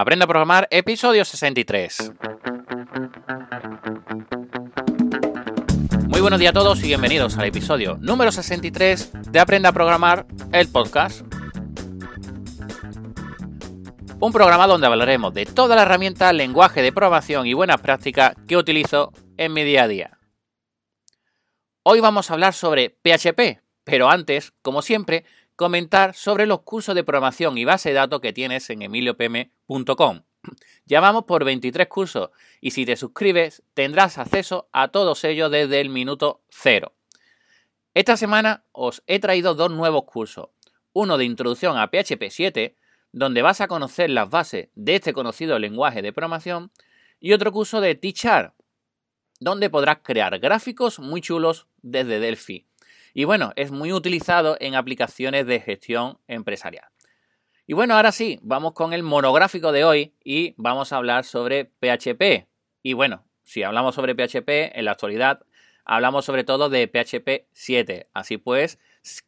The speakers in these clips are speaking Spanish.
Aprenda a programar, episodio 63. Muy buenos días a todos y bienvenidos al episodio número 63 de Aprenda a programar, el podcast. Un programa donde hablaremos de toda la herramienta, lenguaje de programación y buenas prácticas que utilizo en mi día a día. Hoy vamos a hablar sobre PHP, pero antes, como siempre, comentar sobre los cursos de programación y base de datos que tienes en emiliopm.com. Ya por 23 cursos y si te suscribes tendrás acceso a todos ellos desde el minuto cero. Esta semana os he traído dos nuevos cursos. Uno de introducción a PHP 7, donde vas a conocer las bases de este conocido lenguaje de programación, y otro curso de Teachar, donde podrás crear gráficos muy chulos desde Delphi. Y bueno, es muy utilizado en aplicaciones de gestión empresarial. Y bueno, ahora sí, vamos con el monográfico de hoy y vamos a hablar sobre PHP. Y bueno, si hablamos sobre PHP, en la actualidad hablamos sobre todo de PHP 7. Así pues,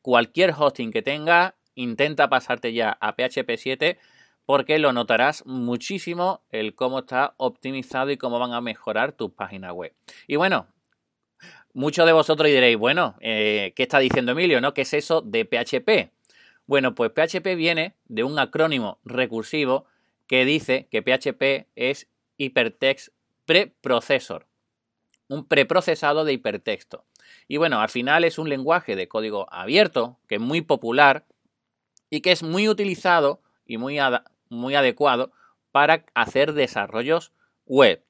cualquier hosting que tenga, intenta pasarte ya a PHP 7 porque lo notarás muchísimo el cómo está optimizado y cómo van a mejorar tus páginas web. Y bueno, Muchos de vosotros diréis, bueno, eh, ¿qué está diciendo Emilio? ¿no? ¿Qué es eso de PHP? Bueno, pues PHP viene de un acrónimo recursivo que dice que PHP es Hypertext Preprocessor, un preprocesado de hipertexto. Y bueno, al final es un lenguaje de código abierto que es muy popular y que es muy utilizado y muy, muy adecuado para hacer desarrollos web.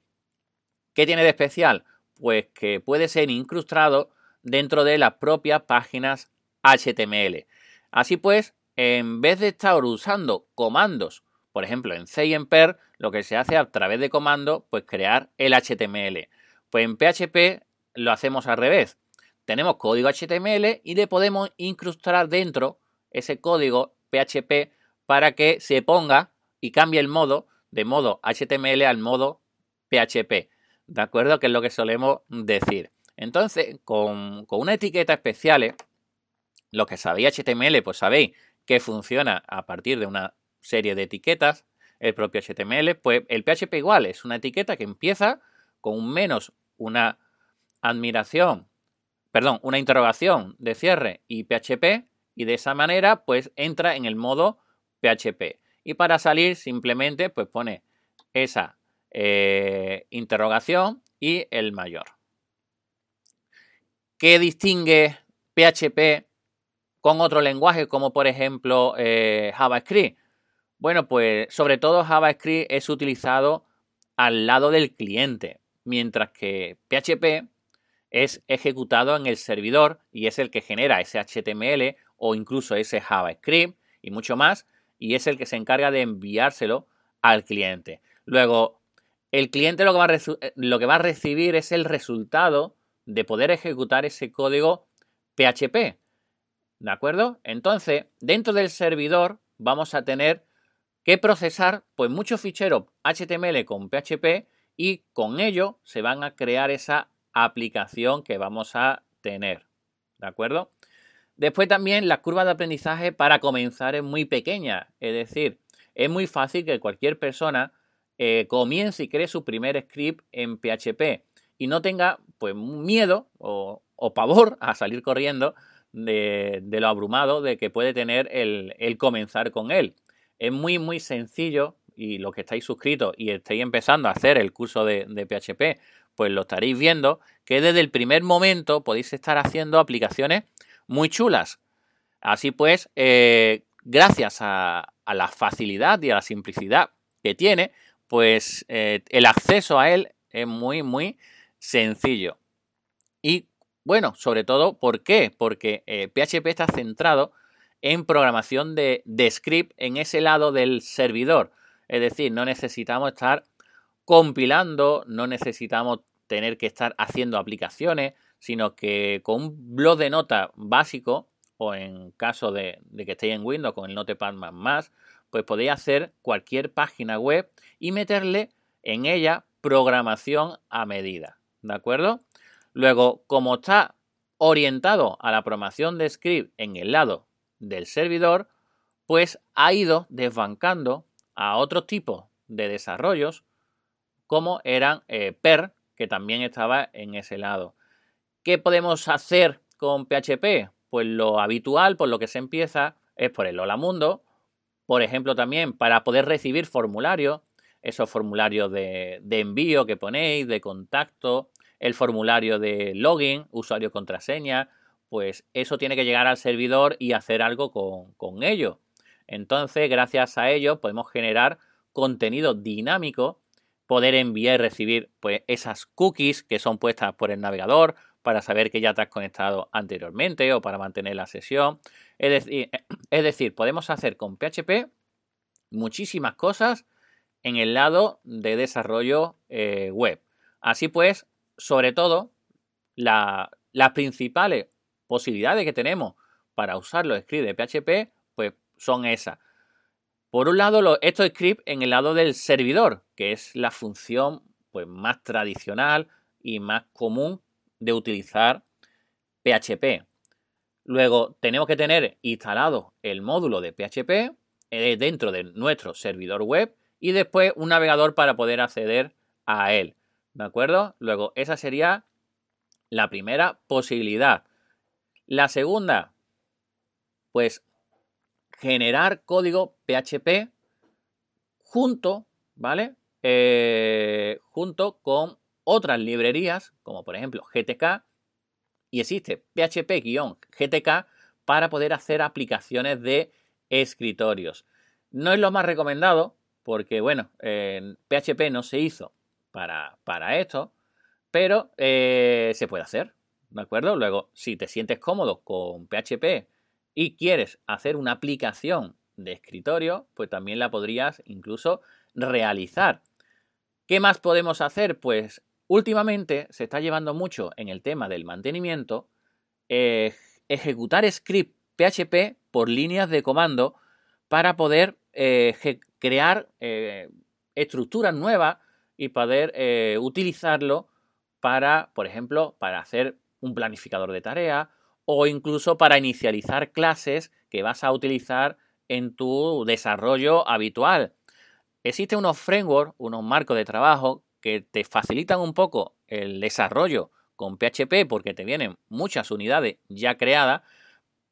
¿Qué tiene de especial? Pues que puede ser incrustado dentro de las propias páginas HTML. Así pues, en vez de estar usando comandos, por ejemplo en C y en PER, lo que se hace a través de comando, pues crear el HTML. Pues en PHP lo hacemos al revés. Tenemos código HTML y le podemos incrustar dentro ese código PHP para que se ponga y cambie el modo de modo HTML al modo PHP. ¿De acuerdo? Que es lo que solemos decir. Entonces, con, una etiqueta especial, lo que sabéis HTML, pues sabéis que funciona a partir de una serie de etiquetas, el propio HTML, pues el PHP igual, es una etiqueta que empieza con un menos, una admiración, perdón, una interrogación de cierre y PHP, y de esa manera, pues entra en el modo PHP. Y para salir, simplemente, pues pone esa eh, interrogación y el mayor. ¿Qué distingue PHP con otro lenguaje como por ejemplo eh, JavaScript? Bueno, pues sobre todo JavaScript es utilizado al lado del cliente, mientras que PHP es ejecutado en el servidor y es el que genera ese HTML o incluso ese JavaScript y mucho más, y es el que se encarga de enviárselo al cliente. Luego, el cliente lo que, va a eh, lo que va a recibir es el resultado de poder ejecutar ese código PHP. ¿De acuerdo? Entonces, dentro del servidor vamos a tener que procesar pues muchos ficheros HTML con PHP y con ello se van a crear esa aplicación que vamos a tener. ¿De acuerdo? Después también la curva de aprendizaje para comenzar es muy pequeña, es decir, es muy fácil que cualquier persona eh, comience y cree su primer script en PHP y no tenga pues miedo o, pavor a salir corriendo de, lo abrumado de que puede tener el, comenzar con él. Es muy muy sencillo y los que estáis suscritos y estáis empezando a hacer el curso de, PHP, pues lo estaréis viendo que desde el primer momento podéis estar haciendo aplicaciones muy chulas. Así pues, eh, gracias a, a, la facilidad y a la simplicidad que tiene, pues eh, el acceso a él es muy, muy sencillo. Y bueno, sobre todo, ¿por qué? Porque PHP eh, está centrado en programación de, de script en ese lado del servidor. Es decir, no necesitamos estar compilando, no necesitamos tener que estar haciendo aplicaciones, sino que con un blog de nota básico, o en caso de, de que estéis en Windows con el Notepad más, pues podéis hacer cualquier página web y meterle en ella programación a medida. ¿De acuerdo? Luego, como está orientado a la programación de script en el lado del servidor, pues ha ido desbancando a otros tipos de desarrollos, como eran eh, PER, que también estaba en ese lado. ¿Qué podemos hacer con PHP? Pues lo habitual, por lo que se empieza, es por el Hola Mundo. Por ejemplo, también para poder recibir formularios, esos formularios de, envío que ponéis, de contacto, el formulario de login, usuario contraseña, pues eso tiene que llegar al servidor y hacer algo con, con ello. Entonces, gracias a ello, podemos generar contenido dinámico, poder enviar y recibir pues, esas cookies que son puestas por el navegador para saber que ya te has conectado anteriormente o para mantener la sesión. Es decir, es decir podemos hacer con PHP muchísimas cosas en el lado de desarrollo eh, web. Así pues, sobre todo, las principales posibilidades que tenemos para usar los scripts de PHP, pues son esas. Por un lado, estos scripts en el lado del servidor, que es la función pues, más tradicional y más común de utilizar PHP. Luego tenemos que tener instalado el módulo de PHP eh, dentro de nuestro servidor web y después un navegador para poder acceder a él. ¿De acuerdo? Luego, esa sería la primera posibilidad. La segunda, pues generar código PHP junto, ¿vale? Eh, junto con otras librerías, como por ejemplo GTK, y existe PHP-GTK para poder hacer aplicaciones de escritorios. No es lo más recomendado, porque bueno, PHP no se hizo para, para esto, pero eh, se puede hacer, ¿de acuerdo? Luego, si te sientes cómodo con PHP y quieres hacer una aplicación de escritorio, pues también la podrías incluso realizar. ¿Qué más podemos hacer? Pues últimamente se está llevando mucho en el tema del mantenimiento eh, ejecutar script PHP por líneas de comando para poder eh, crear eh, estructuras nuevas y poder utilizarlo para, por ejemplo, para hacer un planificador de tareas o incluso para inicializar clases que vas a utilizar en tu desarrollo habitual. Existen unos frameworks, unos marcos de trabajo que te facilitan un poco el desarrollo con PHP porque te vienen muchas unidades ya creadas,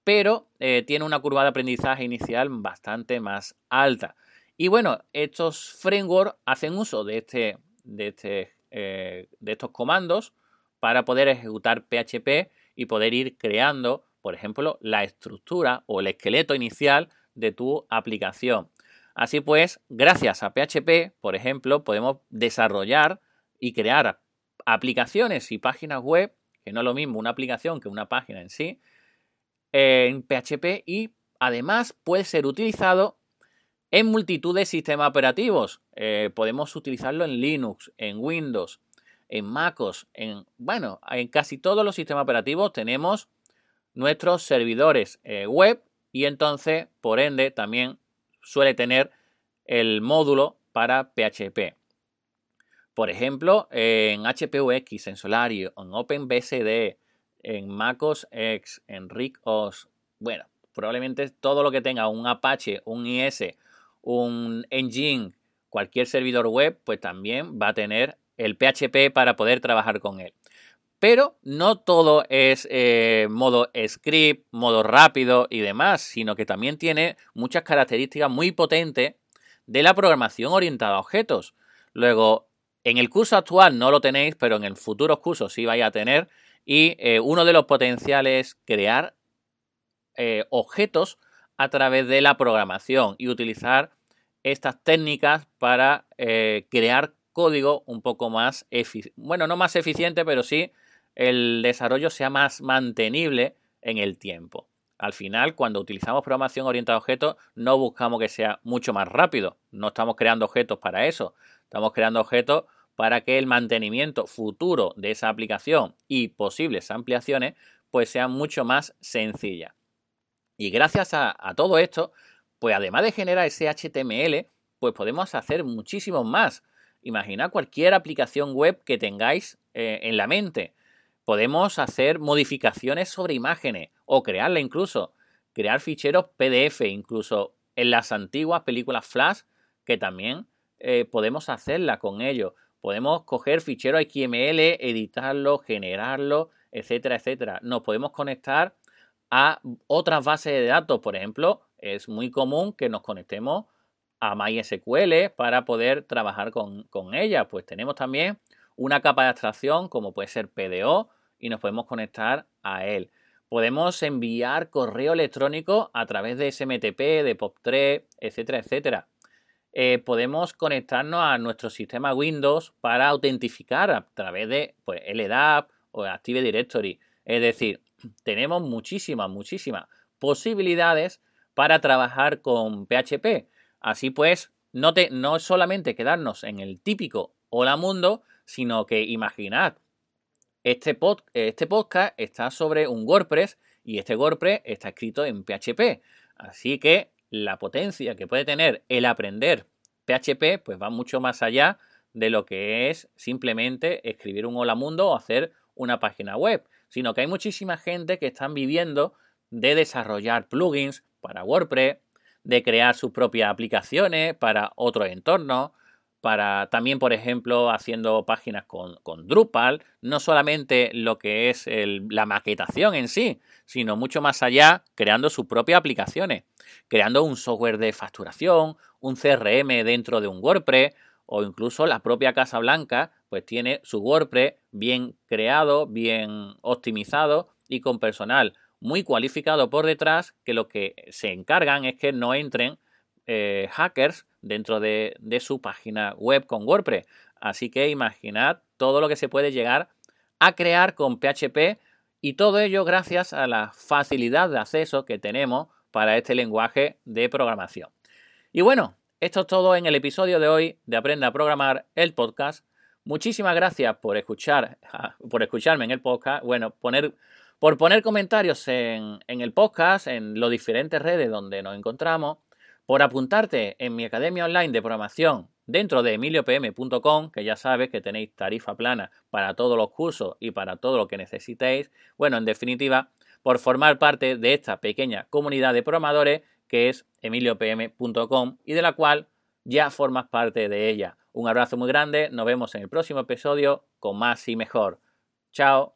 pero eh, tiene una curva de aprendizaje inicial bastante más alta. Y bueno, estos frameworks hacen uso de, este, de, este, eh, de estos comandos para poder ejecutar PHP y poder ir creando, por ejemplo, la estructura o el esqueleto inicial de tu aplicación. Así pues, gracias a PHP, por ejemplo, podemos desarrollar y crear aplicaciones y páginas web, que no es lo mismo una aplicación que una página en sí, en PHP y además puede ser utilizado en multitud de sistemas operativos. Eh, podemos utilizarlo en Linux, en Windows, en MacOS, en, bueno, en casi todos los sistemas operativos tenemos nuestros servidores eh, web y entonces, por ende, también suele tener el módulo para PHP. Por ejemplo, en HPUX, en Solario, en OpenBSD, en MacOS X, en RigOS, bueno, probablemente todo lo que tenga un Apache, un IS, un Engine, cualquier servidor web, pues también va a tener el PHP para poder trabajar con él. Pero no todo es eh, modo script, modo rápido y demás, sino que también tiene muchas características muy potentes de la programación orientada a objetos. Luego, en el curso actual no lo tenéis, pero en el futuros cursos sí vais a tener. Y eh, uno de los potenciales es crear eh, objetos a través de la programación y utilizar estas técnicas para crear código un poco más eficiente, bueno, no más eficiente, pero sí el desarrollo sea más mantenible en el tiempo. Al final, cuando utilizamos programación orientada a objetos, no buscamos que sea mucho más rápido. No estamos creando objetos para eso. Estamos creando objetos para que el mantenimiento futuro de esa aplicación y posibles ampliaciones pues sean mucho más sencillas. Y gracias a, todo esto, pues además de generar ese HTML, pues podemos hacer muchísimo más. Imaginad cualquier aplicación web que tengáis eh, en la mente. Podemos hacer modificaciones sobre imágenes o crearla incluso. Crear ficheros PDF incluso en las antiguas películas Flash que también eh, podemos hacerla con ello. Podemos coger ficheros XML, editarlo, generarlo, etcétera, etcétera. Nos podemos conectar a otras bases de datos. Por ejemplo, es muy común que nos conectemos a MySQL para poder trabajar con, con ella. Pues tenemos también una capa de abstracción como puede ser PDO y nos podemos conectar a él. Podemos enviar correo electrónico a través de SMTP, de POP3, etcétera, etcétera. Eh, podemos conectarnos a nuestro sistema Windows para autentificar a través de pues, LDAP o Active Directory. Es decir, tenemos muchísimas, muchísimas posibilidades para trabajar con PHP. Así pues, no, te, no solamente quedarnos en el típico Hola Mundo, sino que imaginad, este, este podcast está sobre un WordPress y este WordPress está escrito en PHP. Así que la potencia que puede tener el aprender PHP pues va mucho más allá de lo que es simplemente escribir un hola mundo o hacer una página web, sino que hay muchísima gente que están viviendo de desarrollar plugins para WordPress, de crear sus propias aplicaciones para otros entornos, para también, por ejemplo, haciendo páginas con, Drupal, no solamente lo que es la maquetación en sí, sino mucho más allá, creando sus propias aplicaciones, creando un software de facturación, un CRM dentro de un WordPress, o incluso la propia Casa Blanca, pues tiene su WordPress bien creado, bien optimizado y con personal muy cualificado por detrás, que lo que se encargan es que no entren eh, hackers dentro de, su página web con WordPress. Así que imaginad todo lo que se puede llegar a crear con PHP y todo ello gracias a la facilidad de acceso que tenemos para este lenguaje de programación. Y bueno, esto es todo en el episodio de hoy de Aprenda a Programar, el podcast. Muchísimas gracias por escuchar, por escucharme en el podcast. Bueno, por poner comentarios en, en el podcast, en las diferentes redes donde nos encontramos por apuntarte en mi academia online de programación dentro de emiliopm.com, que ya sabes que tenéis tarifa plana para todos los cursos y para todo lo que necesitéis. Bueno, en definitiva, por formar parte de esta pequeña comunidad de programadores que es emiliopm.com y de la cual ya formas parte de ella. Un abrazo muy grande, nos vemos en el próximo episodio con más y mejor. Chao.